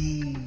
the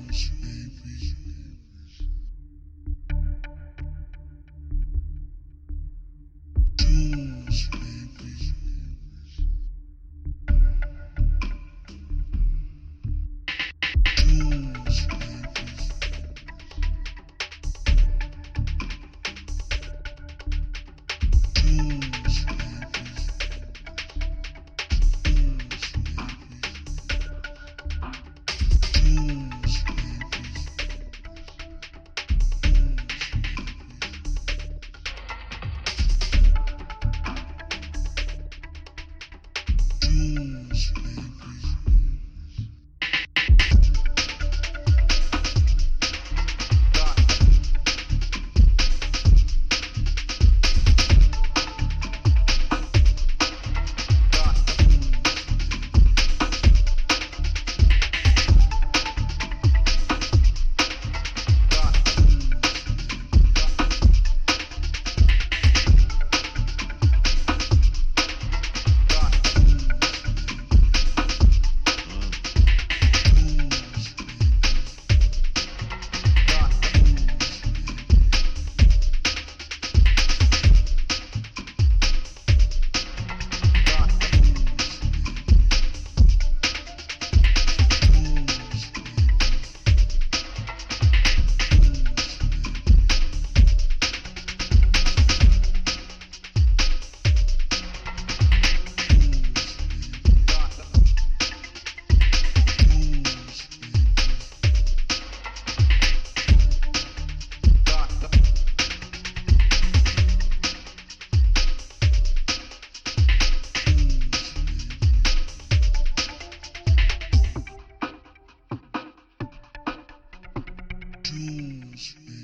Deus me